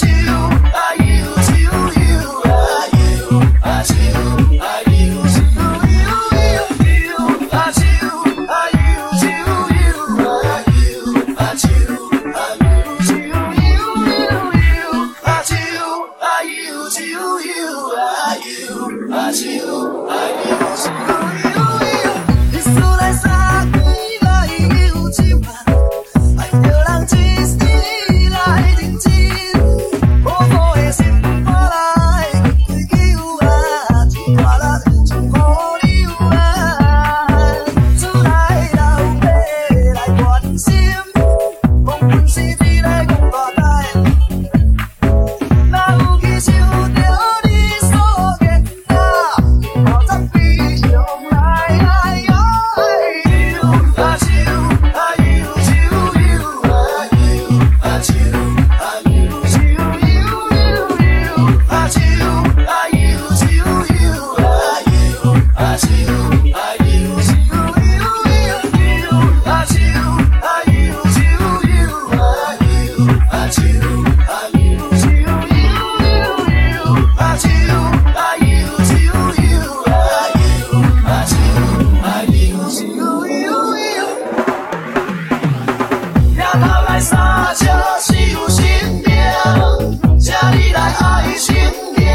you, I you, I you. 다시 你来爱心念，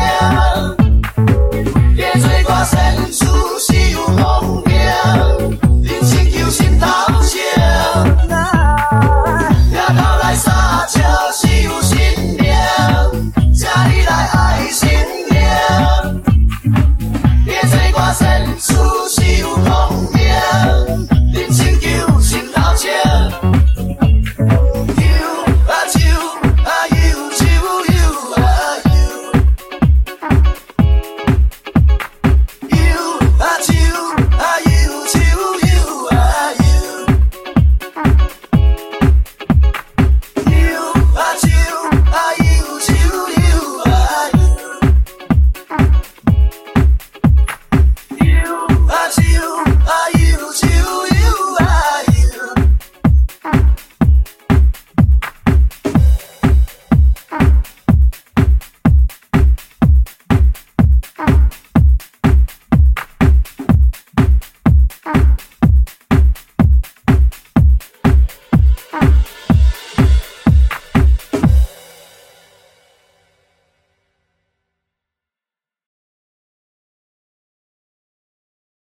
别做我生处守。